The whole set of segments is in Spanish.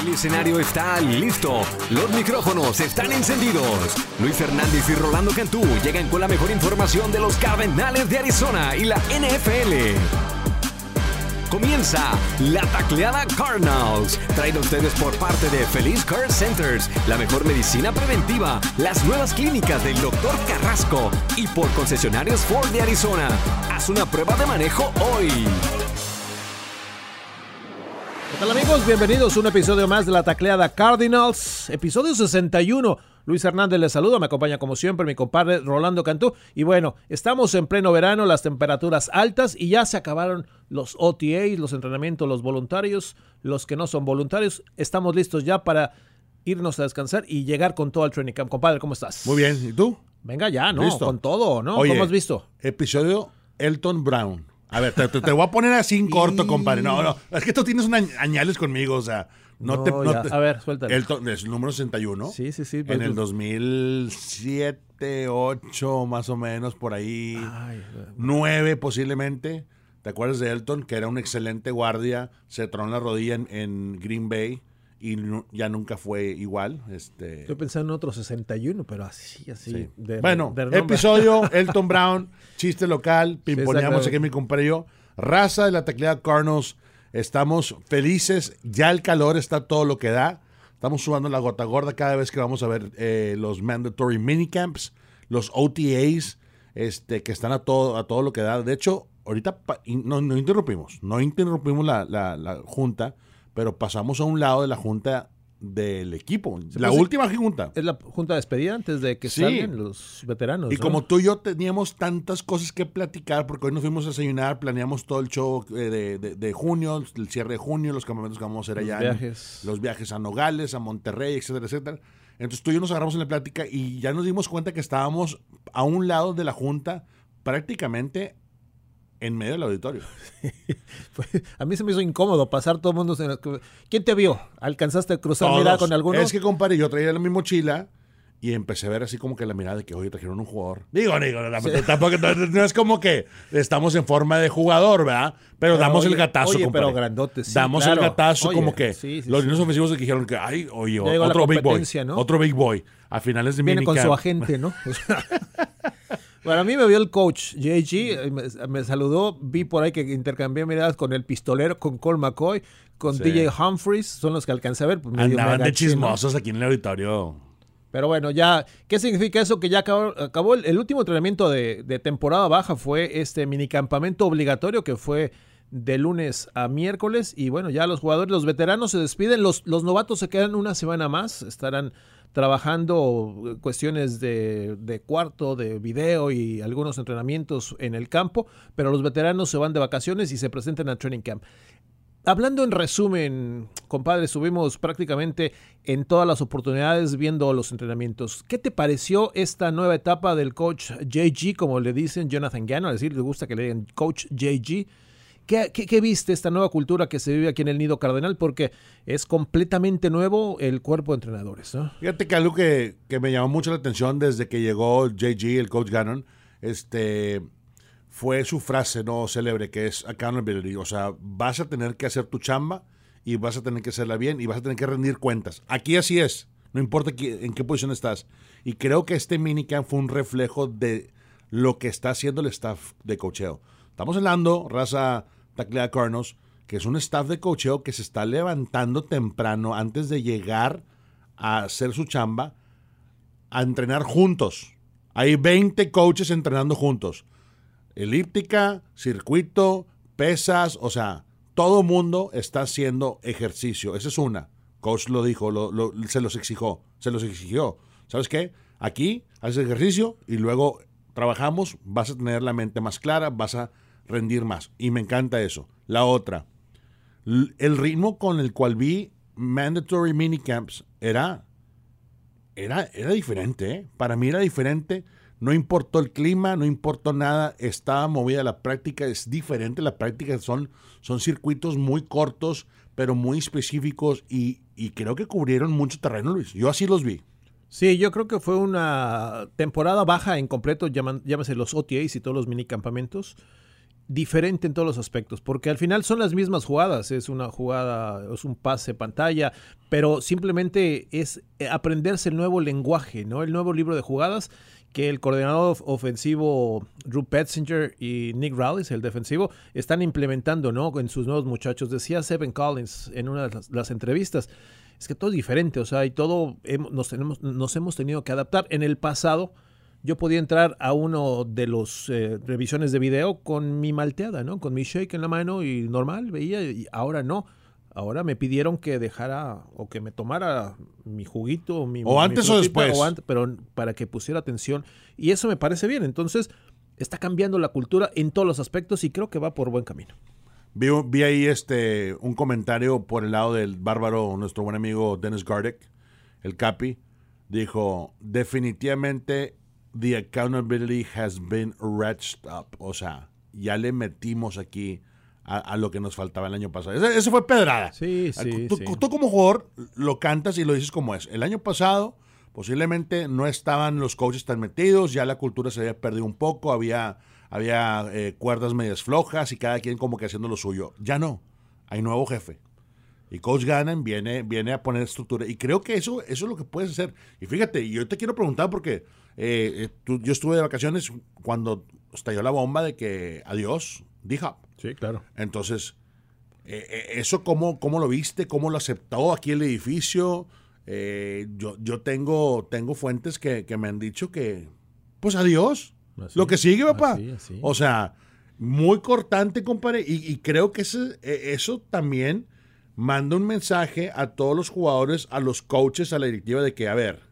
El escenario está listo. Los micrófonos están encendidos. Luis Fernández y Rolando Cantú llegan con la mejor información de los Cardenales de Arizona y la NFL. Comienza la tacleada Cardinals, traído a ustedes por parte de Feliz Care Centers, la mejor medicina preventiva, las nuevas clínicas del Dr. Carrasco y por concesionarios Ford de Arizona. Haz una prueba de manejo hoy. ¿Qué tal amigos? Bienvenidos a un episodio más de la tacleada Cardinals, episodio 61. Luis Hernández les saluda, me acompaña como siempre mi compadre Rolando Cantú. Y bueno, estamos en pleno verano, las temperaturas altas y ya se acabaron los OTAs, los entrenamientos, los voluntarios, los que no son voluntarios. Estamos listos ya para irnos a descansar y llegar con todo al training camp. Compadre, ¿cómo estás? Muy bien, ¿y tú? Venga ya, ¿no? Listo. Con todo, ¿no? Oye, ¿Cómo has visto? Episodio Elton Brown. A ver, te, te- te voy a poner así en corto, compadre. No, no, es que tú tienes un añ- añales conmigo, o sea, no, te... no te- A ver, suéltalo. Es el número 61. Sí, sí, sí. En el pues- 2007, 8 más o menos, por ahí. Ay, 9 posiblemente. ¿Te acuerdas de Elton? Que era un excelente guardia, se tronó la rodilla en, en Green Bay y ya nunca fue igual. Este, Estoy pensando en otro 61, pero así, así. Sí. de- bueno, de episodio Elton Brown, chiste local, pimponeamos exacto. aquí mi compadre y yo. Raza de la teclea Cardinals, estamos felices, ya el calor está todo lo que da. Estamos sudando la gota gorda cada vez que vamos a ver eh, los mandatory minicamps, los OTAs, este, que están a todo, a todo lo que da. De hecho, ahorita no, no interrumpimos, no interrumpimos la- la junta, pero pasamos a un lado de la junta del equipo. La pues, última junta. Es la junta de despedida antes de que Sí. salgan los veteranos. Y ¿no? como tú y yo teníamos tantas cosas que platicar, porque hoy nos fuimos a desayunar, planeamos todo el show eh, de, de- de junio, el cierre de junio, los campamentos que vamos a hacer Los allá. en- viajes. los viajes a Nogales, a Monterrey, etcétera, etcétera. Entonces tú y yo nos agarramos en la plática y ya nos dimos cuenta que estábamos a un lado de la junta, prácticamente en medio del auditorio. Fue- a mí se me hizo incómodo pasar todo el mundo. en- ¿Quién te vio? ¿Alcanzaste a cruzar mirada Todos. con alguno? Es que, compadre, yo traía la mi mochila y empecé a ver así como que la mirada de que, oye, trajeron un jugador. Digo, digo, tampoco, no, es como que estamos en forma de jugador, ¿verdad? Pero, Pero, damos el oye, gatazo, oye, compadre. pero grandote, sí, Damos claro. el gatazo Oye, como que sí, sí, los sí. niños ofensivos que dijeron que, ay, oye, otro big boy. ¿no? Otro big boy. A finales de Viene con su agente, ¿no? Bueno, a mí me vio el coach, JG, eh, me, me saludó, vi por ahí que intercambié miradas con el pistolero, con Cole McCoy, con Sí. DJ Humphries, son los que alcancé a ver. pues, Andaban de chismosos aquí en el auditorio. Pero bueno, ya, ¿qué significa eso? Que ya acabó, acabó el, el último entrenamiento de, de temporada baja, fue este minicampamento obligatorio que fue de lunes a miércoles. Y bueno, ya los jugadores, los veteranos se despiden, los, los novatos se quedan una semana más, estarán trabajando eh, cuestiones de, de cuarto, de video y algunos entrenamientos en el campo, pero los veteranos se van de vacaciones y se presentan al training camp. Hablando en resumen, compadre, estuvimos prácticamente en todas las oportunidades viendo los entrenamientos. ¿Qué te pareció esta nueva etapa del coach JG, como le dicen Jonathan Gannon? Es decir, le gusta que le digan coach JG. ¿Qué, viste esta nueva cultura que se vive aquí en el Nido Cardenal? Porque es completamente nuevo el cuerpo de entrenadores. Fíjate que algo que, me llamó mucho la atención desde que llegó JG, el coach Gannon, este, fue su frase no célebre que es accountability. O sea, vas a tener que hacer tu chamba y vas a tener que hacerla bien y vas a tener que rendir cuentas. Aquí así es, no importa en qué posición estás. Y creo que este minicamp fue un reflejo de lo que está haciendo el staff de cocheo. Estamos hablando, raza Taclea Cardinals, que es un staff de cocheo que se está levantando temprano antes de llegar a hacer su chamba, a entrenar juntos. Hay 20 coaches entrenando juntos. Elíptica, circuito, pesas, o sea, todo mundo está haciendo ejercicio. Esa es una. Coach lo dijo, lo- se los exigió, se los exigió. ¿Sabes qué? Aquí haces ejercicio y luego trabajamos, vas a tener la mente más clara, vas a rendir más. Y me encanta eso. La otra, el ritmo con el cual vi mandatory minicamps era, era, era diferente. ¿eh? Para mí era diferente. No importó el clima, no importó nada. Estaba movida la práctica. Es diferente la práctica. Son, son circuitos muy cortos, pero muy específicos. Y, y creo que cubrieron mucho terreno, Luis. Yo así los vi. Sí, yo creo que fue una temporada baja en completo, llámese los OTAs y todos los minicampamentos. Diferente en todos los aspectos, porque al final son las mismas jugadas, es una jugada, es un pase pantalla, pero simplemente es eh, aprenderse el nuevo lenguaje, ¿no? El nuevo libro de jugadas que el coordinador ofensivo Drew Petzinger y Nick Rallis, el defensivo, están implementando, ¿no? En sus nuevos muchachos. Decía Seven Collins en una de las, entrevistas, es que todo es diferente, o sea, y todo nos, tenemos, nos hemos tenido que adaptar. En el pasado, yo podía entrar a uno de los eh, revisiones de video con mi malteada, ¿no? Con mi shake en la mano y normal, veía, y ahora no. Ahora me pidieron que dejara o que me tomara mi juguito, mi O antes o después. pero para que pusiera atención. Y eso me parece bien. Entonces, está cambiando la cultura en todos los aspectos y creo que va por buen camino. Vi, vi ahí este un comentario por el lado del bárbaro, nuestro buen amigo Dennis Gardick, el Capi. Dijo: Definitivamente the accountability has been ratcheted up. O sea, ya le metimos aquí a, lo que nos faltaba el año pasado. Eso, fue pedrada. Sí, sí tú, tú, como jugador lo cantas y lo dices como es. El año pasado posiblemente no estaban los coaches tan metidos, ya la cultura se había perdido un poco, había, había eh, cuerdas medias flojas y cada quien como que haciendo lo suyo. Ya no, hay nuevo jefe. Y Coach Gannon viene, viene a poner estructura. Y creo que eso, eso es lo que puedes hacer. Y fíjate, yo te quiero preguntar porque eh, eh, yo estuve de vacaciones cuando estalló la bomba de que adiós, D-Hop. Sí, claro. Entonces, eh, ¿eso cómo, cómo, lo viste? ¿Cómo lo aceptó aquí el edificio? yo, yo tengo, tengo fuentes que, me han dicho que, pues adiós. lo que sigue, papá. O sea, muy cortante, compadre. Y, y creo que eso también manda un mensaje a todos los jugadores, a los coaches, a la directiva de que, a ver,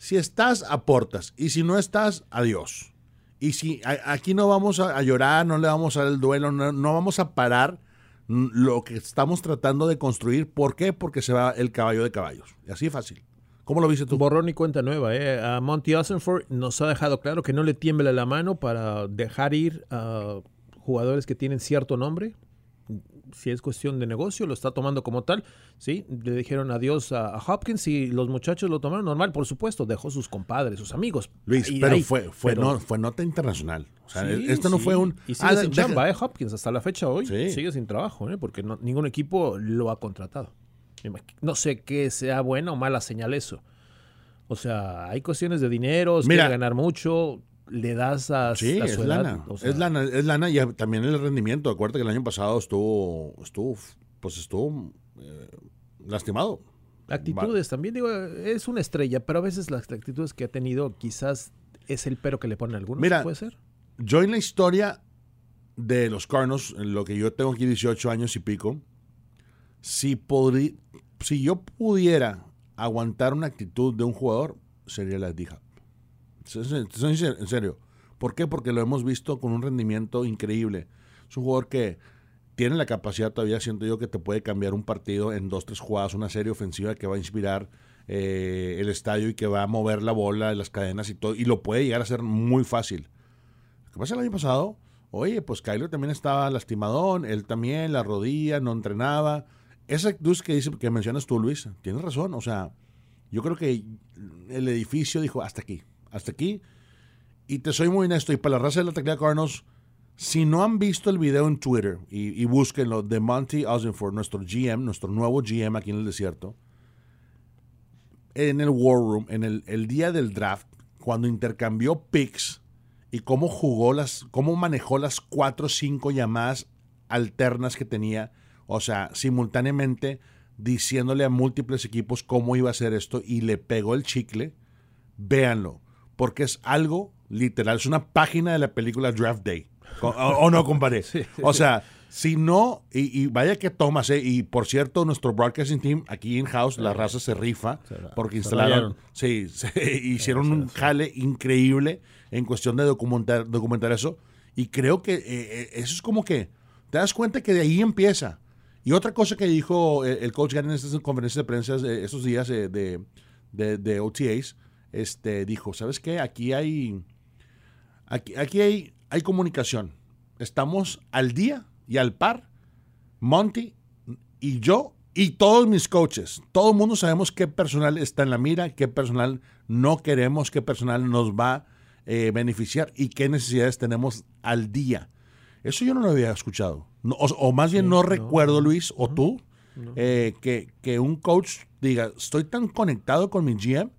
si estás, aportas. Y si no estás, adiós. Y si aquí no vamos a, llorar, no le vamos a dar el duelo, no, vamos a parar lo que estamos tratando de construir. ¿Por qué? Porque se va el caballo de caballos. Y así fácil. ¿Cómo lo viste tú? Borrón y cuenta nueva. ¿eh? A Monty Osenford nos ha dejado claro que no le tiembla la mano para dejar ir a jugadores que tienen cierto nombre, si es cuestión de negocio, lo está tomando como tal, ¿sí? Le dijeron adiós a, Hopkins y los muchachos lo tomaron normal, por supuesto, dejó sus compadres, sus amigos. Luis, pero, fue, fue, fue nota internacional. O sea, esto no fue un... Y sigue ah, sin chamba, ¿eh? Hopkins, hasta la fecha hoy sigue sin trabajo, ¿eh? Porque ningún equipo lo ha contratado. No sé qué sea buena o mala señal eso. O sea, hay cuestiones de dinero, quiere ganar mucho, le das a, sí, es lana. es lana, es lana y también el rendimiento. Acuérdate que el año pasado estuvo, estuvo, pues estuvo eh, lastimado. Actitudes también, digo, es una estrella, pero a veces las actitudes que ha tenido quizás es el pero que le ponen algunos, Mira, ¿puede ser? Yo en la historia de los Cardinals, en lo que yo tengo aquí 18 años y pico, si, si yo pudiera aguantar una actitud de un jugador, sería la de en serio. ¿Por qué? Porque lo hemos visto con un rendimiento increíble. Es un jugador que tiene la capacidad todavía, siento yo, que te puede cambiar un partido en dos, tres jugadas, una serie ofensiva que va a inspirar eh, el estadio y que va a mover la bola, las cadenas y todo, y lo puede llegar a ser muy fácil. Que pasa el año pasado, oye, pues Kyler también estaba lastimadón, él también, la rodilla, no entrenaba. Esa actitud que, dice, que mencionas tú, Luis, tienes razón, o sea, yo creo que el edificio dijo, hasta aquí, hasta aquí. Y te soy muy honesto, y para la raza de la tecla Cardinals, si no han visto el video en Twitter y, y búsquenlo de Monty Osborne, nuestro GM, nuestro nuevo GM aquí en el desierto, en el War Room, en el, el día del draft, cuando intercambió picks y cómo jugó las, cómo manejó las cuatro o cinco llamadas alternas que tenía, o sea, simultáneamente diciéndole a múltiples equipos cómo iba a hacer esto y le pegó el chicle, véanlo porque es algo literal, es una página de la película Draft Day. ¿O, no, compadre? O sea, si no, y, vaya que tomas, ¿eh? y por cierto, nuestro broadcasting team aquí in house, la raza se rifa, porque instalaron, sí, hicieron un jale increíble en cuestión de documentar, documentar eso, y creo que eh, eh, eso es como que, te das cuenta que de ahí empieza. Y otra cosa que dijo el, coach Gary en estas conferencias de prensa estos días de, de, de OTAs, este, dijo, ¿sabes qué? Aquí hay, aquí, aquí hay, hay comunicación. Estamos al día y al par, Monty y yo y todos mis coaches. Todo el mundo sabemos qué personal está en la mira, qué personal no queremos, qué personal nos va a eh, beneficiar y qué necesidades tenemos al día. Eso yo no lo había escuchado. No, o, o más bien no, recuerdo, Luis, o tú, eh, que, que un coach diga, estoy tan conectado con mi GM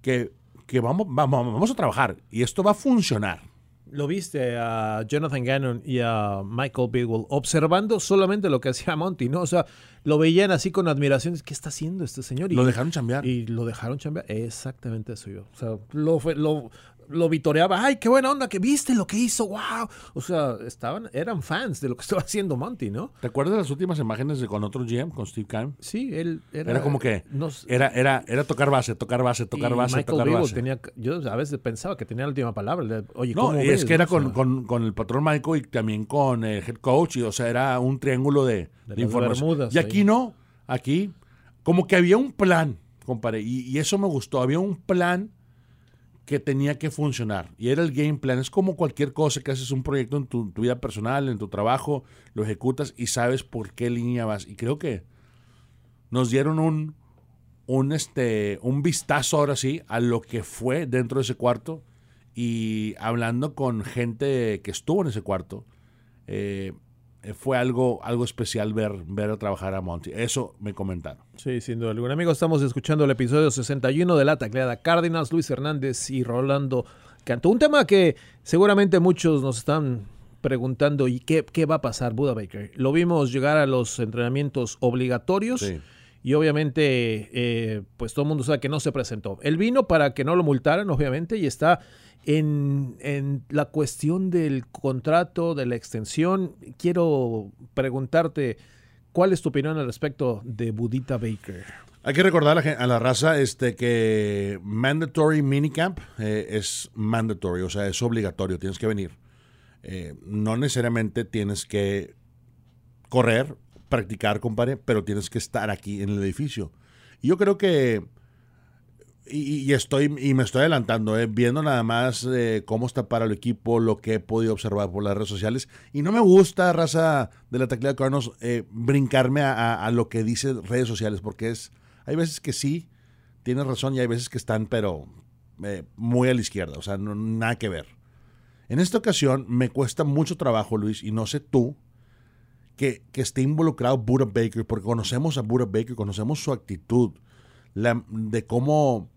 que, que vamos, vamos, vamos a trabajar y esto va a funcionar. Lo viste a Jonathan Gannon y a Michael Bidwell observando solamente lo que hacía Monty, ¿no? O sea, lo veían así con admiración. ¿Qué está haciendo este señor? Y, Lo dejaron chambear. Y lo dejaron chambear. Exactamente eso yo. O sea, lo, fue- lo, lo vitoreaba. ¡Ay, qué buena onda! que viste lo que hizo! ¡Wow! O sea, estaban, eran fans de lo que estaba haciendo Monty, ¿no? ¿Te acuerdas de las últimas imágenes de con otro GM, con Steve Keim? Sí, él era... Era como que era, era, era tocar base, tocar base, tocar y base, Michael tocar base. tenía... Yo a veces pensaba que tenía la última palabra. Le- Oye, No, ¿cómo y ves, es que era con, con- con el patrón Michael y también con el head coach, y, o sea, era un triángulo de, de información. Bermudas y aquí ahí. no, aquí como que había un plan, compadre, y, y eso me gustó, había un plan que tenía que funcionar, y era el game plan, es como cualquier cosa que haces un proyecto en tu, vida personal, en tu trabajo, lo ejecutas y sabes por qué línea vas, y creo que nos dieron un, un, este, un vistazo ahora sí a lo que fue dentro de ese cuarto. Y hablando con gente que estuvo en ese cuarto, eh, fue algo, algo especial ver, ver trabajar a Monty. Eso me comentaron. Sí, sin duda alguna. Amigos, estamos escuchando el episodio 61 de La Tacleada Cárdenas, Luis Hernández y Rolando Cantó. Un tema que seguramente muchos nos están preguntando, ¿y qué, qué va a pasar, Buda Baker? Lo vimos llegar a los entrenamientos obligatorios. Sí. Y obviamente, eh, pues todo el mundo sabe que no se presentó. Él vino para que no lo multaran, obviamente, y está en, en la cuestión del contrato, de la extensión. Quiero preguntarte, ¿cuál es tu opinión al respecto de Budita Baker? Hay que recordar a la, a la raza este, que mandatory minicamp eh, es mandatory, o sea, es obligatorio, tienes que venir. Eh, no necesariamente tienes que correr, practicar, compadre, pero tienes que estar aquí en el edificio. Y yo creo que, y, estoy, y me estoy adelantando, eh, viendo nada más eh, cómo está para el equipo, lo que he podido observar por las redes sociales. Y no me gusta, raza de la tecla de Carnos, eh, brincarme a lo que dice redes sociales, porque es, hay veces que sí, tienes razón, y hay veces que están, pero eh, muy a la izquierda, o sea, no- nada que ver. En esta ocasión me cuesta mucho trabajo, Luis, y no sé tú, que, que esté involucrado Buda Baker, porque conocemos a Buda Baker, conocemos su actitud, la- de cómo,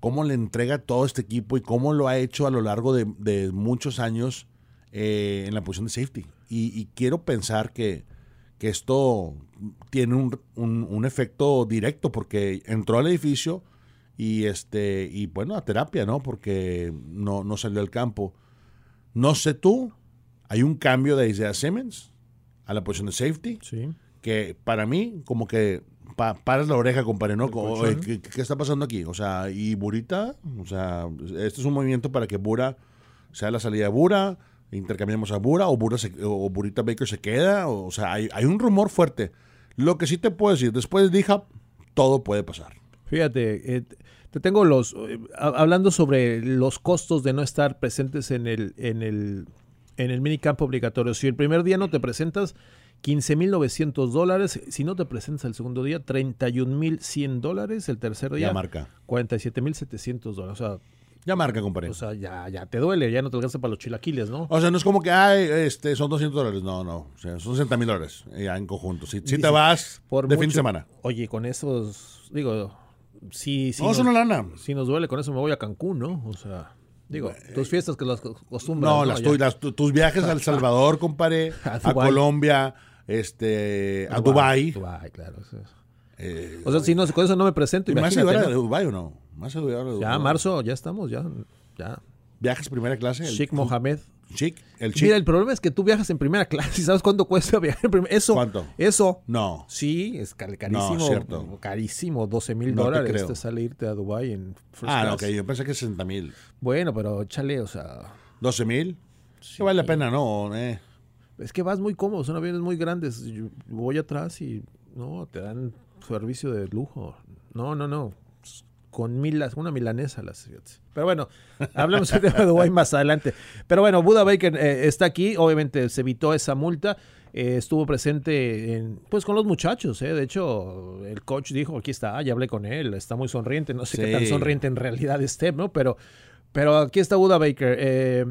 cómo le entrega todo este equipo y cómo lo ha hecho a lo largo de, de muchos años eh, en la posición de safety. Y, y quiero pensar que, que esto tiene un, un- un efecto directo, porque entró al edificio y, este, y bueno, a terapia, ¿no? Porque no, no salió al campo. No sé tú, hay un cambio de Isaiah Simmons a la posición de safety Sí. que para mí, como que pa- paras la oreja, compadre, ¿no? Oye, ¿qué, qué está pasando aquí? O sea, y Burita, o sea, este es un movimiento para que Bura sea la salida de Bura, intercambiemos a Bura, o, Bura se- o Burita Baker se queda, o, o sea, hay, hay un rumor fuerte. Lo que sí te puedo decir, después de Dija, todo puede pasar. Fíjate, eh, te tengo los. eh, ha- hablando sobre los costos de no estar presentes en el, en el, en el minicampo obligatorio. Si el primer día no te presentas, 15.900 dólares. Si no te presentas el segundo día, 31.100 dólares. El tercer Ya día, marca. 47.700 dólares. O sea, Ya marca, compadre. o sea ya, ya te duele, ya no te alcanza para los chilaquiles, ¿no? O sea, no es como que, ay, este, son 200 dólares. No, no. O sea, son 60 mil dólares ya en conjunto. Si, si te vas Por de fin de semana. Oye, con esos. Digo, sí, sí. no, es una lana. Si nos duele, con eso me voy a Cancún, ¿no? O sea, digo, tus fiestas que las acostumbras. No, las, Ya. tu- las tu- tus viajes a El Salvador, compadre, A a, Dubái. Colombia, este, a Dubai. Dubai, claro. eso es. Eh, O sea, si no, con eso no me presento, ¿y ¿Me vas a imagínate. llevar a ¿no? Dubai o no? ¿Me vas a llevar a Dubái? Ya, marzo, ya estamos, ya. ya. ¿Viajes primera clase? Sheikh Mohammed. Chic, el chic. Mira, el problema es que tú viajas en primera clase y sabes cuánto cuesta viajar en primera Eso. ¿Cuánto? Eso. No. Sí, es car- carísimo. No, cierto. Carísimo, 12 mil No te dólares creo. te sale irte a Dubai en first Ah, no, class. ok, yo pensé que 60 mil. Bueno, pero échale, o sea, 12 mil. Sí. vale la pena, ¿no? Eh. es que vas muy cómodo, son aviones muy grandes. Yo voy atrás y no, te dan servicio de lujo. No, no, no. Con milas, una milanesa las. Pero bueno, hablamos de Dubái más adelante. Pero bueno, Buda Baker eh, está aquí. Obviamente se evitó esa multa. Eh, estuvo presente en, pues con los muchachos. eh. De hecho, el coach dijo, aquí está, ya hablé con él, está muy sonriente. No sé qué tan sonriente en realidad esté, ¿no? Pero, pero aquí está Buda Baker. Eh,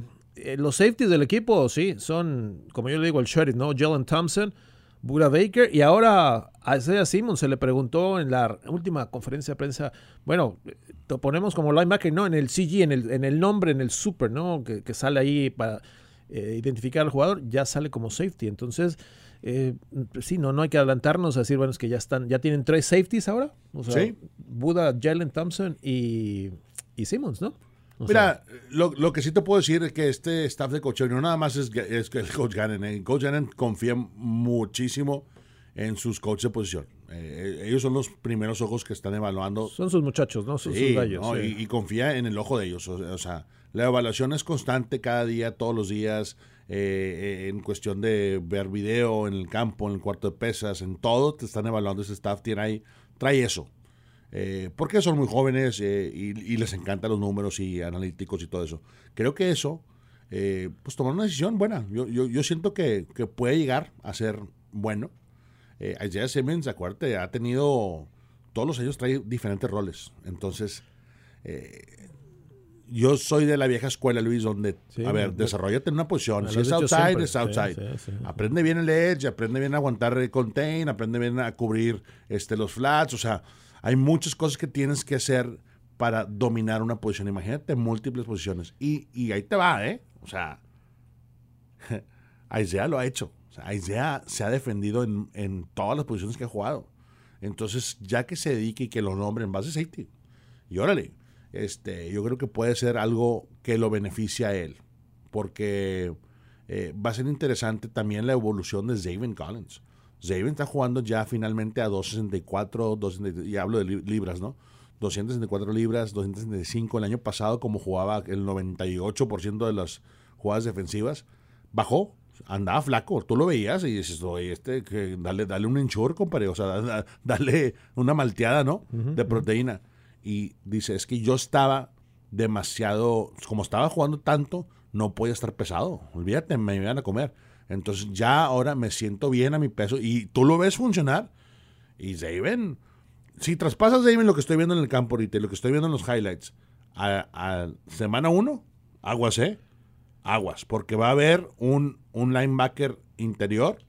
los safeties del equipo, sí, son, como yo le digo, el sheriff, ¿no? Jalen Thompson, Buda Baker, y ahora a Isaiah Simmons se le preguntó en la última conferencia de prensa, bueno, te ponemos como linebacker, ¿no? En el CG, en el, en el nombre, en el super, ¿no? Que, que sale ahí para eh, identificar al jugador, ya sale como safety. Entonces, eh, sí, no, no hay que adelantarnos a decir, bueno, es que ya están, ya tienen tres safeties ahora. O sea, Sí. Buda, Jalen Thompson y, y Simmons, ¿no? O Mira, lo, lo que sí te puedo decir es que este staff de coaching no nada más es, es que el coach Gannon. El coach Gannon confía muchísimo en sus coaches de posición. Eh, ellos son los primeros ojos que están evaluando son sus muchachos, ¿no? Son Sí, sus gallos. ¿no? sí. y, y confía en el ojo de ellos. O, o sea, la evaluación es constante cada día, todos los días, eh, eh, en cuestión de ver video en el campo, en el cuarto de pesas, en todo, te están evaluando ese staff, tiene ahí, trae eso. Eh, porque son muy jóvenes eh, y, y les encantan los números y analíticos y todo eso. Creo que eso, eh, pues tomar una decisión buena. Yo, yo, yo siento que, que puede llegar a ser bueno. Eh, Isaiah Simmons, acuérdate, ha tenido, todos los años trae diferentes roles. Entonces, eh, yo soy de la vieja escuela, Luis, donde, Sí, a ver, desarrollate en una posición. Si es outside, siempre. es outside. Sí, sí, sí. Aprende bien el edge, aprende bien a aguantar el contain, aprende bien a cubrir este, los flats. O sea, hay muchas cosas que tienes que hacer para dominar una posición. Imagínate múltiples posiciones. Y, y ahí te va, ¿eh? O sea, Isaiah lo ha hecho. Isaiah se ha defendido en, en todas las posiciones que ha jugado. Entonces, ya que se dedique y que lo nombre en base safety. Y órale, este, yo creo que puede ser algo que lo beneficie a él. Porque eh, va a ser interesante también la evolución de Zaven Collins. Zaven está jugando ya finalmente a 264, 260, y hablo de li- libras, ¿no? 264 libras, 265 el año pasado, como jugaba el 98% de las jugadas defensivas, bajó, andaba flaco, tú lo veías y dices, oye, este, que dale, dale un ensure, compadre, o sea, da- da- dale una malteada, ¿no? de proteína. Y dice, es que yo estaba demasiado, como estaba jugando tanto, no podía estar pesado, olvídate, me iban a comer. Entonces ya ahora me siento bien a mi peso y tú lo ves funcionar. Y Zaven, si traspasas Zaven lo que estoy viendo en el campo ahorita y lo que estoy viendo en los highlights, a, a semana uno, aguas, ¿eh? Aguas, porque va a haber un, un linebacker interior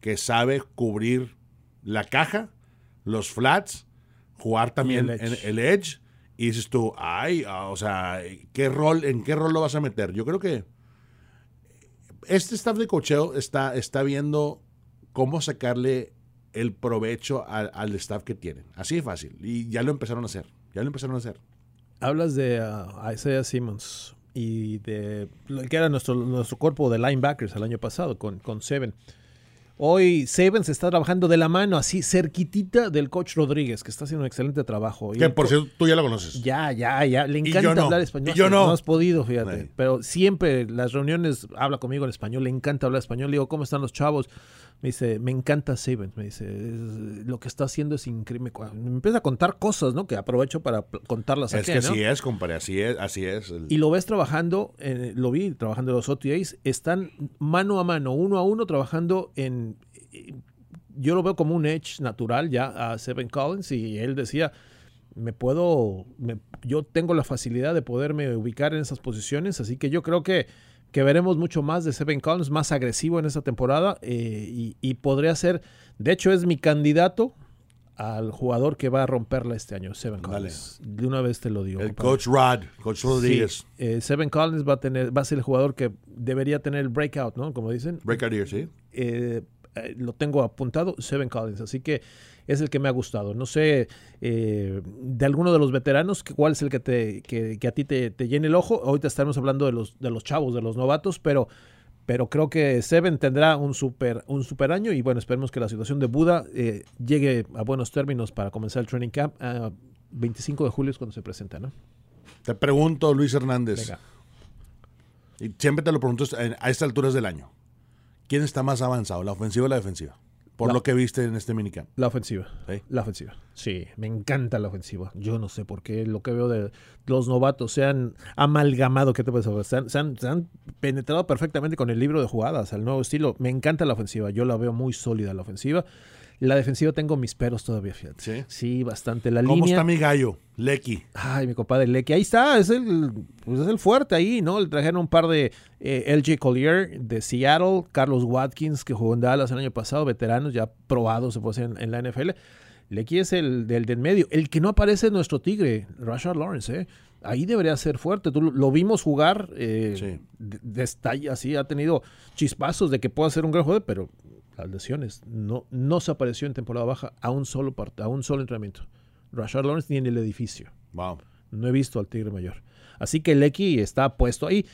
que sabe cubrir la caja, los flats, jugar también el en edge. el edge. Y dices tú, ay, ah, o sea, ¿qué rol, ¿en qué rol lo vas a meter? Yo creo que este staff de cocheo está, está viendo cómo sacarle el provecho al, al staff que tienen. Así de fácil. Y ya lo empezaron a hacer. Ya lo empezaron a hacer. Hablas de uh, Isaiah Simmons y de lo que era nuestro, nuestro cuerpo de linebackers el año pasado con, con Seven. Hoy Seven se está trabajando de la mano así cerquitita del coach Rodríguez, que está haciendo un excelente trabajo. Que por cierto, tú ya lo conoces. Ya, ya, ya. Le encanta no. hablar español. Y yo no. No has podido, fíjate. Pero siempre las reuniones habla conmigo en español. Le encanta hablar español. Le digo, ¿cómo están los chavos? Me dice, me encanta Saban. Me dice, "Es- lo que está haciendo es increíble. Me empieza a contar cosas, ¿no? Que aprovecho para contarlas es aquí, que ¿no? así es, compadre. Así es, así es. El- Y lo ves trabajando, eh, lo vi trabajando los OTAs, están mano a mano, uno a uno, trabajando en... Yo lo veo como un edge natural ya a Seven Collins y él decía, me puedo, me- yo tengo la facilidad de poderme ubicar en esas posiciones, así que yo creo que, que veremos mucho más de Seven Collins, más agresivo en esta temporada eh, y, y podría ser, de hecho es mi candidato al jugador que va a romperla este año, Seven Dale. Collins. De una vez te lo digo. el compadre. coach Rod, coach Rodríguez. Sí, eh, Seven Collins va a tener, va a ser el jugador que debería tener el breakout, ¿no? Como dicen. Breakout year, ¿sí? Eh, eh, lo tengo apuntado, Seven Collins. Así que es el que me ha gustado. No sé eh, de alguno de los veteranos cuál es el que te, que, que a ti te, te llene el ojo. Ahorita estaremos hablando de los, de los chavos, de los novatos, pero, pero creo que Seven tendrá un super, un super año. Y bueno, esperemos que la situación de Buda eh, llegue a buenos términos para comenzar el training camp. Ah, 25 de julio es cuando se presenta, ¿no? Te pregunto, Luis Hernández. Venga. Y siempre te lo pregunto a estas alturas del año. ¿Quién está más avanzado, la ofensiva o la defensiva? Por La- lo que viste en este minicamp. La ofensiva. ¿Sí? La ofensiva. Sí, me encanta la ofensiva. Yo no sé por qué lo que veo de los novatos se han amalgamado, ¿qué te puedes? Se han, se han- se han penetrado perfectamente con el libro de jugadas, al nuevo estilo. Me encanta la ofensiva. Yo la veo muy sólida la ofensiva. La defensiva tengo mis peros todavía, fíjate. Sí. Sí, bastante. La ¿Cómo línea. está mi gallo? Lecky. Ay, mi compadre Lecky. Ahí está, es el, pues es el fuerte ahí, ¿no? Le trajeron un par de eh, LG Collier de Seattle, Carlos Watkins, que jugó en Dallas el año pasado, veteranos ya probados se puede en, en la NFL. Lecky es el del, del medio. El que no aparece es nuestro tigre, Rashard Lawrence, ¿eh? Ahí debería ser fuerte. Tú lo, vimos jugar, eh, Sí. de- destalla así, ha tenido chispazos de que pueda ser un gran jugador, pero las lesiones no, no se apareció en temporada baja a un solo part- a un solo entrenamiento. Rashard Lawrence ni en el edificio. Wow. No he visto al Tigre Mayor. Así que Lecky está puesto ahí.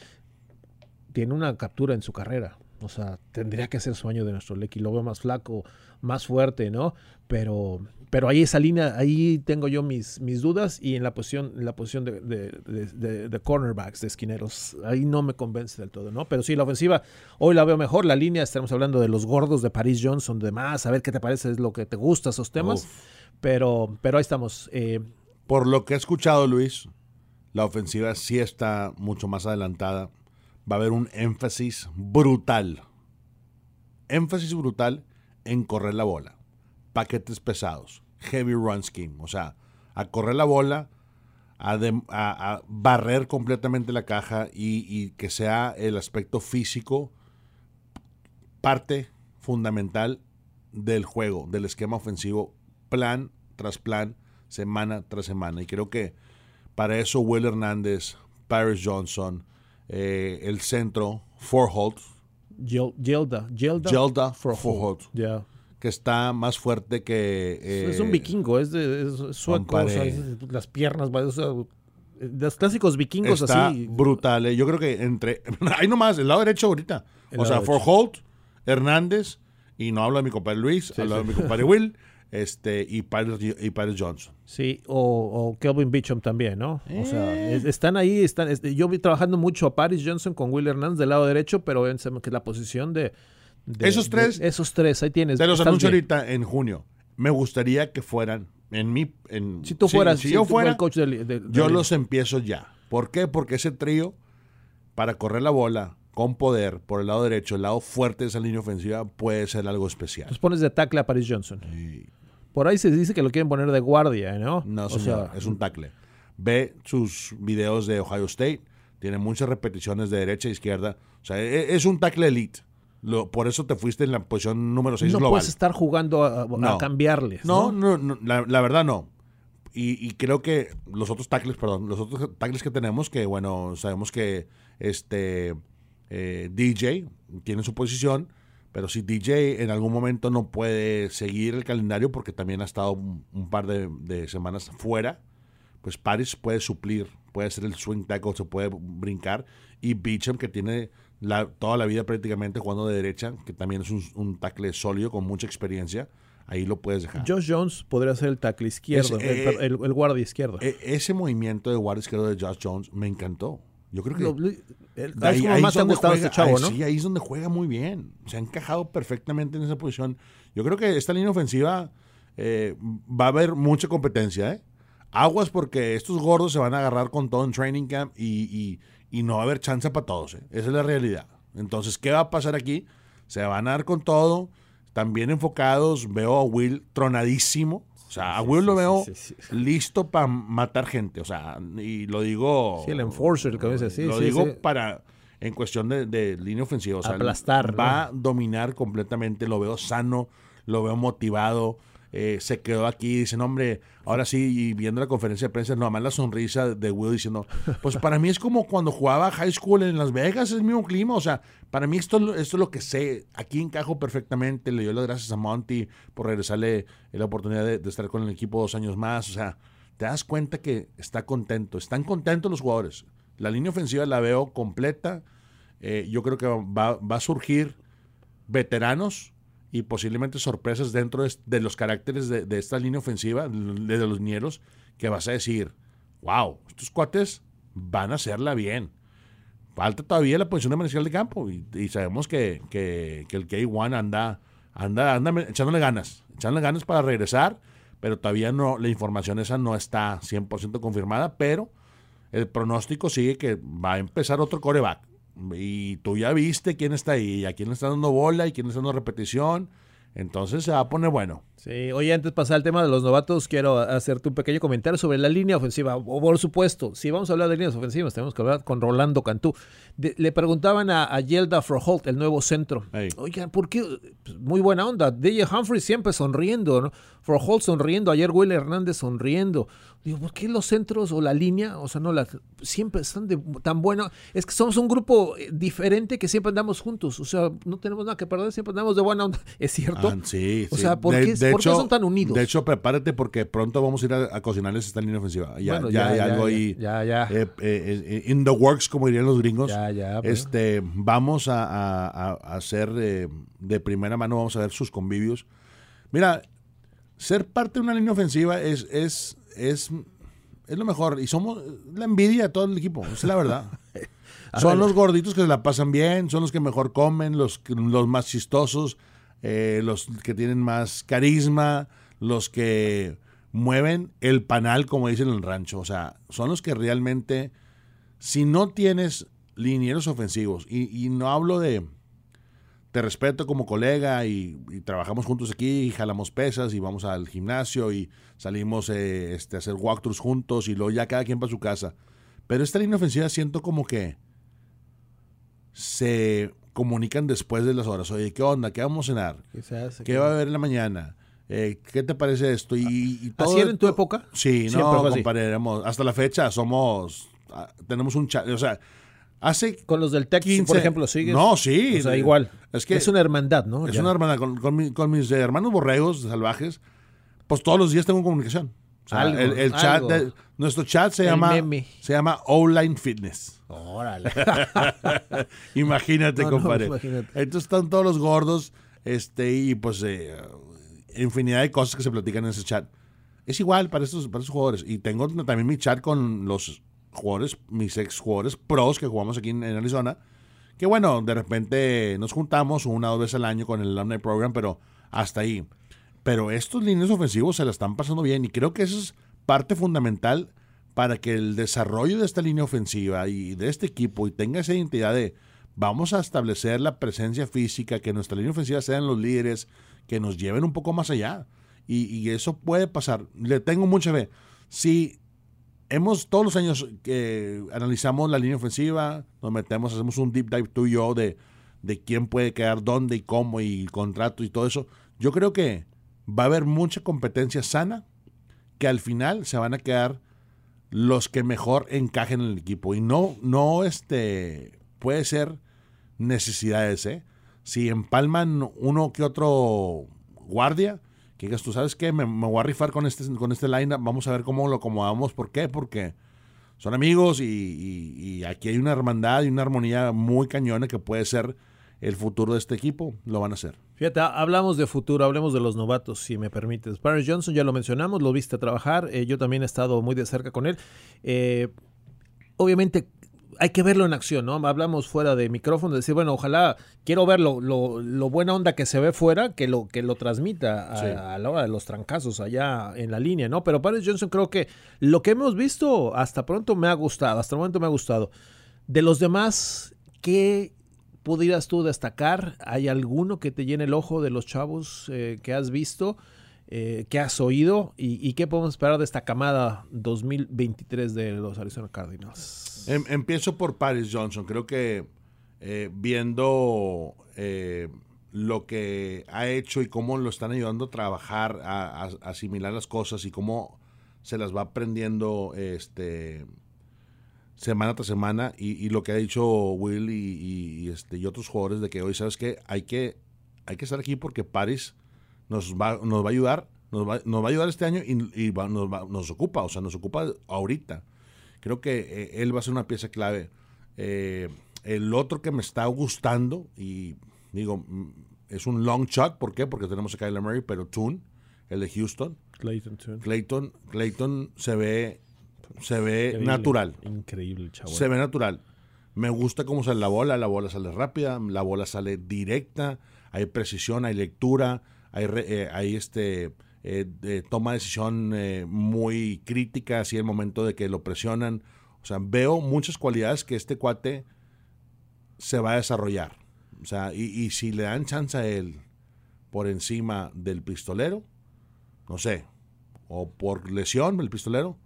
Tiene una captura en su carrera. O sea, tendría que ser sueño de nuestro Lecky. Lo veo más flaco, más fuerte, ¿no? Pero, pero ahí esa línea, ahí tengo yo mis, mis dudas. Y en la posición, en la posición de, de, de- de- de cornerbacks, de esquineros, ahí no me convence del todo, ¿no? Pero sí, la ofensiva hoy la veo mejor. La línea, estamos hablando de los gordos de Paris Johnson, demás. A ver qué te parece, es lo que te gusta, esos temas. Uf. Pero, pero ahí estamos. Eh, Por lo que he escuchado, Luis, la ofensiva sí está mucho más adelantada. Va a haber un énfasis brutal. Énfasis brutal en correr la bola. Paquetes pesados. Heavy run scheme. O sea, a correr la bola, a, barrer completamente la caja y, y que sea el aspecto físico parte fundamental del juego, del esquema ofensivo, plan tras plan, semana tras semana. Y creo que para eso Will Hernández, Paris Johnson, eh, el centro, Forholt, Gel- Gelda, Gelda, Gelda Forholt. Forholt, Ya. que está más fuerte que... eh, es un vikingo, es de es sueco, compadre. o sea, es- las piernas, o sea, los clásicos vikingos Está así. brutal. eh. Yo creo que entre... Ahí nomás, el lado derecho ahorita. El o sea, derecho. Forholt, Hernández, y no hablo de mi compadre Luis, hablo de mi compadre Will, este, y Paris, y Paris Johnson. Sí, o, o Kelvin Beachum también, ¿no? O sea, Eh. es- están ahí, están, es- yo vi trabajando mucho a Paris Johnson con Will Hernández del lado derecho, pero que la posición de, de- Esos tres- de- esos tres, ahí tienes. Te los anuncio bien. ahorita en junio. Me gustaría que fueran en mi... En, Si tú sí, fueras, si, si yo fuera, el coach del- de- yo del- los empiezo ya. ¿Por qué? Porque ese trío, para correr la bola con poder por el lado derecho, el lado fuerte de esa línea ofensiva, puede ser algo especial. Los pones de tackle a Paris Johnson. Y- Por ahí se dice que lo quieren poner de guardia, ¿no? No, o señor, sea, es un tackle. Ve sus videos de Ohio State, tiene muchas repeticiones de derecha e izquierda. O sea, e- es un tackle elite. Lo- por eso te fuiste en la posición número 6 no global. puedes estar jugando a, a No. cambiarles. No, No, no, no, la, la verdad no. Y, y creo que los otros tackles, perdón, los otros tackles que tenemos, que bueno, sabemos que este eh, DJ tiene su posición, pero si DJ en algún momento no puede seguir el calendario porque también ha estado un, un par de, de semanas fuera, pues Paris puede suplir, puede ser el swing tackle, se puede brincar. Y Beecham, que tiene la- toda la vida prácticamente jugando de derecha, que también es un, un tackle sólido con mucha experiencia, ahí lo puedes dejar. Josh Jones podría ser el tackle izquierdo, Es, eh, el- el guardia izquierdo. E- ese movimiento de guardia izquierdo de Josh Jones me encantó. Yo creo que Lo- lo- el- ahí, es como ahí más es te ha donde gustado juega, este chavo, ahí- ¿no? sí, ahí es donde juega muy bien. Se ha encajado perfectamente en esa posición. Yo creo que esta línea ofensiva eh, va a haber mucha competencia. ¿eh? Aguas porque estos gordos se van a agarrar con todo en training camp y, y- y no va a haber chance para todos. ¿eh? Esa es la realidad. Entonces, ¿qué va a pasar aquí? Se van a dar con todo. Bien enfocados. Veo a Will tronadísimo. O sea, a Will lo veo listo para matar gente. O sea, y lo digo. Sí, el enforcer, que a veces sí, Lo sí, digo sí. para. En cuestión de, de línea ofensiva. O sea, Aplastar, Va a dominar completamente. Lo veo sano. Lo veo motivado. Eh, se quedó aquí. Dice, no, hombre, ahora sí. Y viendo la conferencia de prensa, nomás la sonrisa de Will diciendo, pues para mí es como cuando jugaba high school en Las Vegas. Es el mismo clima. O sea, para mí esto, esto es lo que sé. Aquí encajo perfectamente. Le dio las gracias a Monty por regresarle la oportunidad de, de estar con el equipo dos años más. O sea, te das cuenta que está contento. Están contentos los jugadores. La línea ofensiva la veo completa. Eh, yo creo que va, va a surgir veteranos y posiblemente sorpresas dentro de, los caracteres de, esta línea ofensiva, de, los nieros, que vas a decir, wow, estos cuates van a hacerla bien. Falta todavía la posición de mariscal de campo y, y sabemos que, que- que el K1 anda, anda, anda echándole ganas, echándole ganas para regresar, pero todavía no, la información esa no está 100% confirmada, pero el pronóstico sigue que va a empezar otro coreback. Y tú ya viste quién está ahí, a quién le está dando bola y quién le está dando repetición. Entonces se va a poner bueno. Sí, oye, antes de pasar al tema de los novatos, quiero hacerte un pequeño comentario sobre la línea ofensiva. O, por supuesto, si vamos a hablar de líneas ofensivas, tenemos que hablar con Rolando Cantú. De- le preguntaban a, a Yelda Froholt, el nuevo centro. Ey. Oigan, ¿por qué? Pues, muy buena onda. DJ Humphrey siempre sonriendo, ¿no? Froholt sonriendo, ayer Will Hernández sonriendo. Digo, ¿por qué los centros o la línea, o sea, no, la, siempre están de, tan buena? Es que somos un grupo eh, diferente que siempre andamos juntos. O sea, no tenemos nada que perder, siempre andamos de buena onda. ¿Es cierto? Ah, sí, O sí. sea, ¿por qué- por qué son tan unidos? De hecho, prepárate porque pronto vamos a ir a, a cocinarles esta línea ofensiva. Ya, Bueno, ya, ya, hay ya, algo ya, ahí. ya, ya. eh, eh, in the works, como dirían los gringos. Ya, ya, pero- Este, vamos a, a- a- a hacer eh, de primera mano, vamos a ver sus convivios. Mira, ser parte de una línea ofensiva es, es, es, es lo mejor. Y somos la envidia de todo el equipo, es la verdad. son los gorditos que se la pasan bien, son los que mejor comen, los, los más chistosos, eh, los que tienen más carisma, los que mueven el panal, como dicen en el rancho. O sea, son los que realmente, si no tienes linieros ofensivos, y, y no hablo de, te respeto como colega y, y trabajamos juntos aquí y jalamos pesas y vamos al gimnasio y salimos eh, este, a hacer walkthroughs juntos y luego ya cada quien para su casa. Pero esta línea ofensiva siento como que se comunican después de las horas. Oye, ¿qué onda? ¿Qué vamos a cenar? ¿Qué se hace? ¿Qué va a haber en la mañana? Eh, ¿Qué te parece esto? Y, y todo ¿Así era en tu época? Sí, Siempre no, compadre, hasta la fecha somos, ah, tenemos un chat, o sea, hace Con los del Texas, 15 por ejemplo, sigues. No, sí. O sea, igual. Es que es una hermandad, ¿no? es Ya. una hermana. Con, con mi- con mis hermanos borregos salvajes, pues todos los días tengo comunicación. O sea, Algo, el, el chat, algo. de- nuestro chat se El llama, meme. se llama Online Fitness. Órale. Imagínate, No, no, compadre. imagínate. Entonces están todos los gordos, este, y pues eh, infinidad de cosas que se platican en ese chat. Es igual para estos, para estos jugadores. Y tengo también mi chat con los jugadores, mis ex jugadores pros que jugamos aquí en, Arizona. Que bueno, de repente nos juntamos una o dos veces al año con el Alumni Program, pero hasta ahí. Pero estos líneas ofensivos se la están pasando bien y creo que eso es parte fundamental para que el desarrollo de esta línea ofensiva y de este equipo y tenga esa identidad de vamos a establecer la presencia física, que nuestra línea ofensiva sean los líderes, que nos lleven un poco más allá. Y, y eso puede pasar. Le tengo mucha fe. Si hemos todos los años que analizamos la línea ofensiva, nos metemos, hacemos un deep dive tú y yo de, de quién puede quedar dónde y cómo y contrato y todo eso. Yo creo que va a haber mucha competencia sana que al final se van a quedar los que mejor encajen en el equipo. Y no, no este, puede ser necesidades, ¿eh? Si empalman uno que otro guardia, que digas, tú sabes qué, me, voy a rifar con este, con este line vamos a ver cómo lo acomodamos. ¿Por qué? Porque son amigos y aquí hay una hermandad y una armonía muy cañona que puede ser el futuro de este equipo. Lo van a hacer. Fíjate, hablamos de futuro, hablemos de los novatos, si me permites. Paris Johnson, ya lo mencionamos, lo viste trabajar, eh, yo también he estado muy de cerca con él. Eh, obviamente hay que verlo en acción, ¿no? Hablamos fuera de micrófono, decir, bueno, ojalá, quiero ver lo, lo, lo buena onda que se ve fuera, que lo, que lo transmita a, Sí. a la hora de los trancazos allá en la línea, ¿no? Pero Paris Johnson creo que lo que hemos visto hasta pronto me ha gustado, hasta el momento me ha gustado. De los demás, ¿qué pudieras tú destacar? ¿Hay alguno que te llene el ojo de los chavos eh, que has visto, eh, que has oído? ¿Y, qué podemos esperar de esta camada 2023 de los Arizona Cardinals? Em- empiezo por Paris Johnson. Creo que eh, viendo eh, lo que ha hecho y cómo lo están ayudando a trabajar, a, asimilar las cosas y cómo se las va aprendiendo este, semana tras semana. Y, lo que ha dicho Will y, y- este, otros jugadores de que hoy, ¿sabes qué? Hay que, hay que estar aquí porque Paris nos va, nos va a ayudar. Nos va, nos va a ayudar este año y, y va- nos, va- nos ocupa, o sea, nos ocupa ahorita. Creo que eh, él va a ser una pieza clave. Eh, el otro que me está gustando, y digo, mm, es un long shot, ¿por qué? Porque tenemos a Kyler Murray, pero Toon, el de Houston, Clayton Tune. Clayton, Clayton se ve, se ve Increíble, natural. Increíble, chavo. Se ve natural. Me gusta cómo sale la bola, la bola sale rápida, la bola sale directa, hay precisión, hay lectura, hay, eh, este eh, toma de decisión eh, muy crítica, así el momento de que lo presionan. O sea, veo muchas cualidades que este cuate se va a desarrollar. O sea, y, si le dan chance a él por encima del pistolero, no sé, o por lesión el pistolero,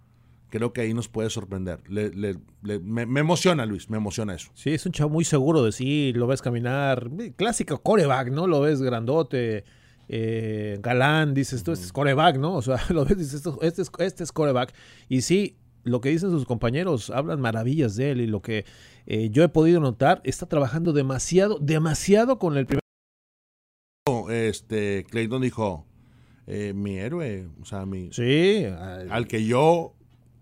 creo que ahí nos puede sorprender. Le- me, me emociona, Luis, me emociona eso. Sí, es un chavo muy seguro de sí, lo ves caminar, clásico coreback, ¿no? Lo ves grandote, eh, galán, dices, tú, este es coreback, ¿no? O sea, lo ves, dices, esto- este es, este es coreback. Y sí, lo que dicen sus compañeros, hablan maravillas de él y lo que eh, yo he podido notar, está trabajando demasiado, demasiado con el primer... Este, Clayton dijo, eh, mi héroe, o sea, mi, Sí, al- al que yo,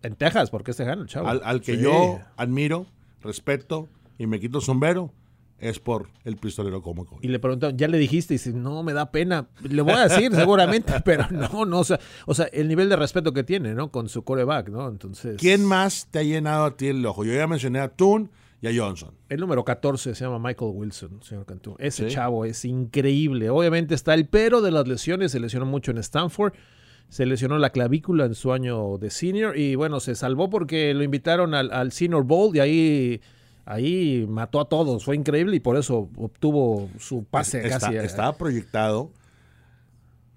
en Texas, porque es tejano chavo. al, al que Sí. yo admiro, respeto y me quito el sombrero, es por el pistolero cómico. Y le preguntaron, ¿ya le dijiste? Y dice, no, me da pena. Le voy a decir seguramente, pero no, no, o sea, o sea, el nivel de respeto que tiene, ¿no? Con su coreback, ¿no? Entonces... ¿Quién más te ha llenado a ti el ojo? Yo ya mencioné a Toon y a Johnson. El número 14 se llama Michael Wilson, señor Cantú. Ese Sí. chavo es increíble. Obviamente está el pero de las lesiones. Se lesionó mucho en Stanford. Se lesionó la clavícula en su año de senior. Y bueno, se salvó porque lo invitaron al, al Senior Bowl y ahí, ahí mató a todos. Fue increíble y por eso obtuvo su pase Está- casi. a- estaba proyectado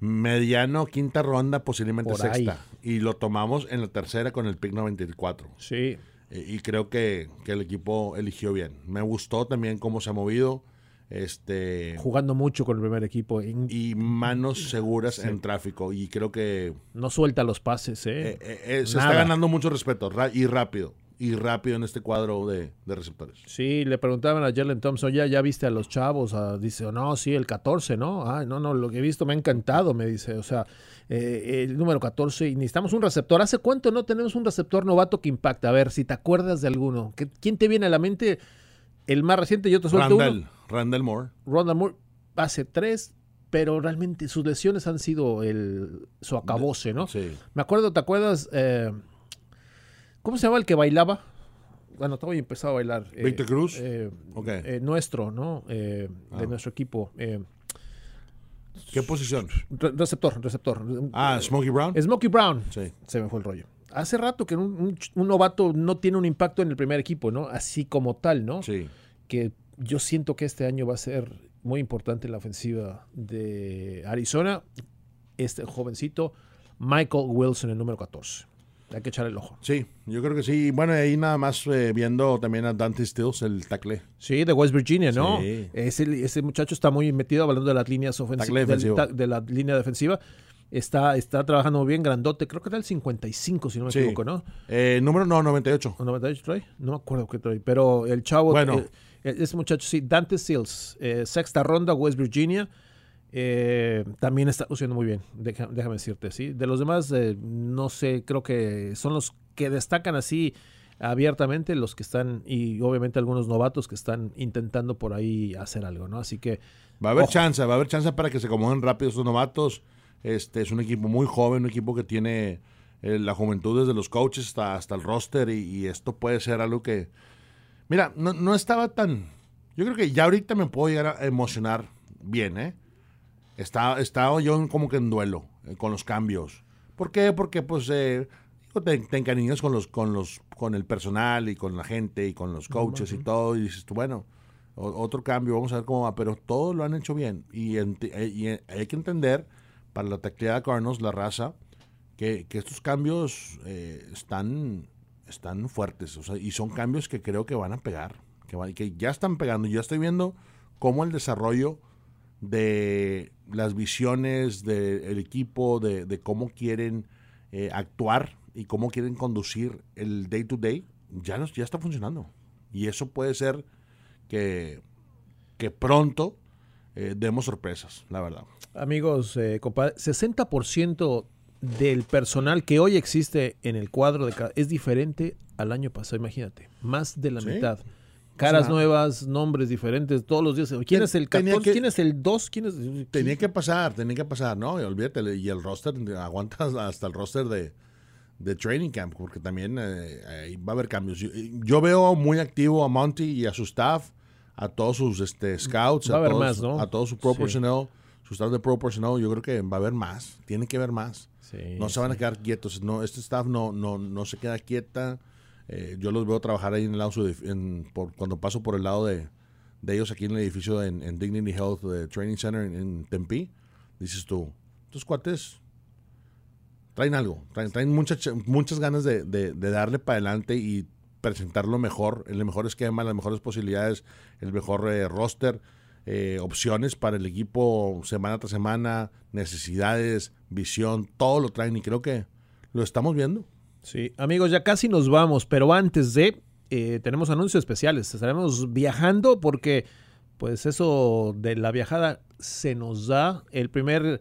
mediano, quinta ronda, posiblemente Por ahí. sexta. Y lo tomamos en la tercera con el pick 94. Sí. Eh, Y creo que, que el equipo eligió bien. Me gustó también cómo se ha movido. Este, Jugando mucho con el primer equipo. y manos seguras en tráfico. Y creo que no suelta los pases, ¿eh? eh, eh, eh, se Nada. está ganando mucho respeto. y rápido. Y rápido en este cuadro de, de receptores. Sí, le preguntaban a Jalen Thompson, ¿ya, ya viste a los chavos? Ah, dice, no, sí, el 14, ¿no? Ah, no, no, lo que he visto me ha encantado, me dice. O sea, eh, el número 14, y necesitamos un receptor. ¿Hace cuánto no tenemos un receptor novato que impacta? A ver, si te acuerdas de alguno. ¿Qué- ¿Quién te viene a la mente? El más reciente, yo te suelto Randall, uno. Randall Moore. Ronald Moore hace tres, pero realmente sus lesiones han sido el, su acabose, ¿no? Sí. Me acuerdo, ¿te acuerdas? Eh, ¿Cómo se llama el que bailaba? Bueno, todavía empezó a bailar. eh, ¿Víctor Cruz? eh, eh, nuestro, ¿no? Eh, De Ah. nuestro equipo. eh, ¿Qué posición? re- receptor, receptor. Ah, Smokey Brown. Smokey Brown. Sí. Se me fue el rollo. Hace rato que un, un ch- un novato no tiene un impacto en el primer equipo, ¿no? Así como tal, ¿no? Sí. Que yo siento que este año va a ser muy importante en la ofensiva de Arizona. Este jovencito, Michael Wilson, el número 14. Hay que echar el ojo. Sí, yo creo que sí. Bueno, ahí nada más eh, viendo también a Dante Stills, el tackle. Sí, de West Virginia, ¿no? Sí. Ese, ese muchacho está muy metido hablando de las líneas ofensivas, de la línea defensiva. Está, está trabajando bien, grandote. Creo que era el 55, si no me Sí. equivoco, ¿no? Eh, número no, 98. ¿O 98 trae? No me acuerdo qué trae. Pero el chavo, Bueno. eh, ese muchacho, sí, Dante Seals, eh, sexta ronda, West Virginia. Eh, también está luciendo muy bien, deja- déjame decirte, ¿sí? De los demás, eh, no sé, creo que son los que destacan así abiertamente, los que están, y obviamente algunos novatos que están intentando por ahí hacer algo, ¿no? Así que Va a haber Ojo. chance, va a haber chance para que se acomoden rápido estos novatos. Este es un equipo muy joven, un equipo que tiene eh, la juventud desde los coaches hasta, hasta el roster y, y esto puede ser algo que... Mira, no, no estaba tan... Yo creo que ya ahorita me puedo llegar a emocionar bien, ¿eh? Estaba, estaba yo como que en duelo eh, con los cambios. ¿Por qué? Porque pues eh, te, te encariñas con los, con los, con el personal y con la gente y con los coaches y todo, y dices tú, bueno, o- otro cambio, vamos a ver cómo va, pero todos lo han hecho bien. Y, eh, y, eh, hay que entender, para la tacleada de Cardinals, la raza, que, que estos cambios eh, están, están fuertes, o sea, y son cambios que creo que van a pegar, que, van- que ya están pegando. Ya estoy viendo cómo el desarrollo de las visiones del equipo, de, de cómo quieren eh, actuar y cómo quieren conducir el day to day, ya, nos, ya está funcionando. Y eso puede ser que, que pronto eh, demos sorpresas, la verdad. Amigos, eh, compadre, 60% del personal que hoy existe en el cuadro de es diferente al año pasado, imagínate. Más de la Sí. mitad. Caras nuevas, nombres diferentes, todos los días. ¿Quién es el tenía 14? que- ¿Quién es el 2? ¿Quién es Tenía que pasar, tenía que pasar, ¿no? Y olvídate, y el roster, aguantas hasta el roster de, de Training Camp, porque también eh, va a haber cambios. Yo, yo veo muy activo a Monty y a su staff, a todos sus este, scouts, Va a a, haber todos, más, ¿no? a todo su pro Sí. personnel, su staff de pro personnel, yo creo que va a haber más, tiene que haber más. Sí, no se van a quedar quietos, no, este staff no, no, no se queda quieta. Eh, yo los veo trabajar ahí en el lado en- por, cuando paso por el lado de, de ellos aquí en el edificio en, Dignity Health eh, Training Center en, en Tempe. Dices tú, estos cuates traen algo, traen, muchas, muchas ganas de, darle para adelante y presentarlo mejor, el mejor esquema, las mejores posibilidades, el mejor eh, roster, opciones para el equipo semana tras semana, necesidades, visión, todo lo traen y creo que lo estamos viendo. Sí, amigos, ya casi nos vamos, pero antes de, eh, tenemos anuncios especiales, estaremos viajando porque pues eso de la viajada se nos da. El primer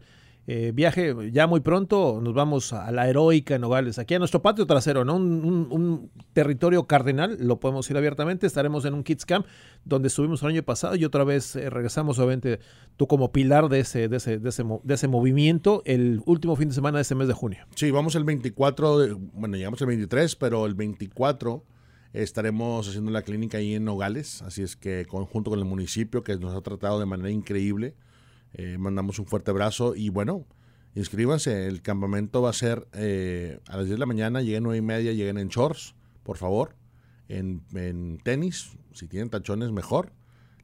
eh, viaje ya muy pronto, nos vamos a la heroica Nogales, aquí a nuestro patio trasero, ¿no? Un, territorio cardenal, lo podemos ir abiertamente, estaremos en un Kids Camp donde estuvimos el año pasado y otra vez eh, regresamos, obviamente, tú como pilar de ese, de ese, de ese, de ese movimiento, el último fin de semana de este mes de junio. Sí, vamos el 24, bueno, llegamos el 23, pero el 24 estaremos haciendo la clínica ahí en Nogales, así es que junto con el municipio que nos ha tratado de manera increíble, eh, mandamos un fuerte abrazo y bueno, inscríbanse. El campamento va a ser eh, a las 10 de la mañana, lleguen 9 y media, lleguen en shorts, por favor. En, tenis, si tienen tachones, mejor.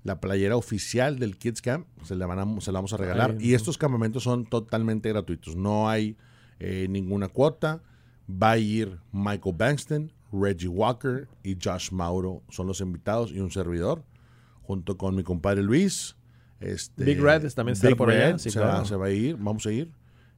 La playera oficial del Kids Camp se la, van se la vamos a regalar. y estos campamentos son totalmente gratuitos. No hay eh, ninguna cuota. Va a ir Michael Bankston, Reggie Walker y Josh Mauro. Son los invitados y un servidor. Junto con mi compadre Luis, este, Big Red también está por allá. se, va, a ir, vamos a ir.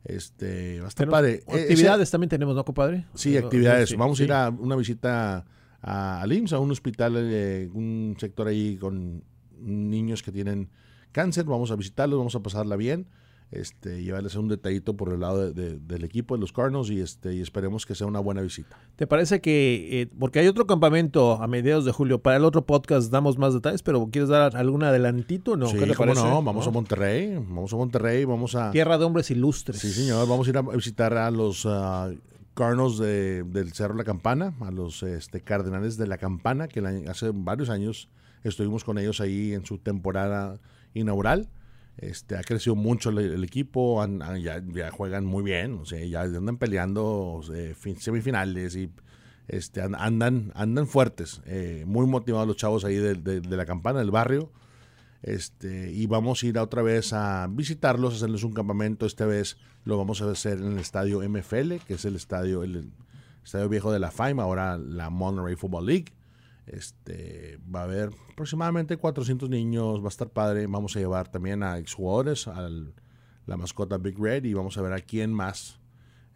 Este, va a estar padre. E-, actividades también tenemos, ¿no, compadre? Sí, actividades. vamos a ir a una visita a, al IMSS, a un hospital, eh, un sector ahí con niños que tienen cáncer. Vamos a visitarlos, vamos a pasarla bien este, llevarles un detallito por el lado del equipo de los Cardinals y, este, y esperemos que sea una buena visita. ¿Te parece que, eh, porque hay otro campamento a mediados de julio, para el otro podcast damos más detalles, pero ¿quieres dar algún adelantito? No, sí, no, vamos a Monterrey, vamos a Monterrey, vamos a... Tierra de hombres ilustres. Sí, señor, vamos a ir a visitar a los uh, Cardinals del Cerro La Campana, a los este, Cardenales de La Campana, que hace varios años estuvimos con ellos ahí en su temporada inaugural este, ha crecido mucho el, equipo, ya, juegan muy bien, o sea, ya andan peleando semifinales y este, andan, andan fuertes, eh, muy motivados los chavos ahí de, la campana del barrio. Este, y vamos a ir otra vez a visitarlos, hacerles un campamento. Esta vez lo vamos a hacer en el estadio MFL, que es el estadio, el, estadio viejo de la FIMA, ahora la Monterey Football League. Este, va a haber aproximadamente 400 niños, va a estar padre. Vamos a llevar también a exjugadores, a la mascota Big Red y vamos a ver a quién más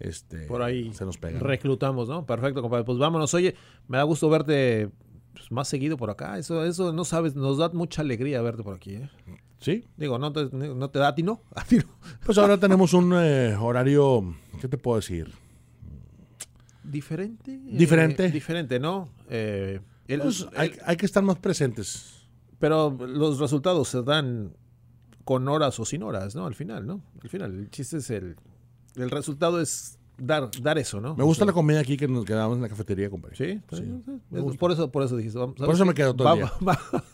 este, Por ahí se nos pega. Reclutamos, ¿no? Perfecto, compadre. Pues vámonos. Oye, me da gusto verte pues, más seguido por acá. Eso, eso no sabes, nos da mucha alegría verte por aquí. ¿eh? Sí. Digo, ¿no te, no te da a ti, no? A ti no. Pues ahora tenemos un eh, horario, ¿qué te puedo decir? Diferente. Diferente. Eh, diferente, ¿no? Eh, pues, hay, que estar más presentes. Pero los resultados se dan con horas o sin horas, ¿no? Al final, ¿no? Al final, el chiste es el... El resultado es dar, dar eso, ¿no? Me gusta la comida aquí que nos quedamos en la cafetería, compadre. Sí, por eso, por eso dijiste. Vamos, por eso me quedo todo el día.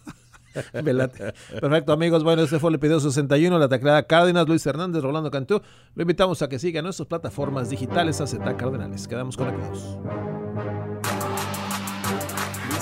Perfecto, amigos. Bueno, este fue el episodio 61, la tacleada Cárdenas, Luis Hernández, Rolando Cantú. Lo invitamos a que siga nuestras plataformas digitales AZ Cardenales. Quedamos conectados.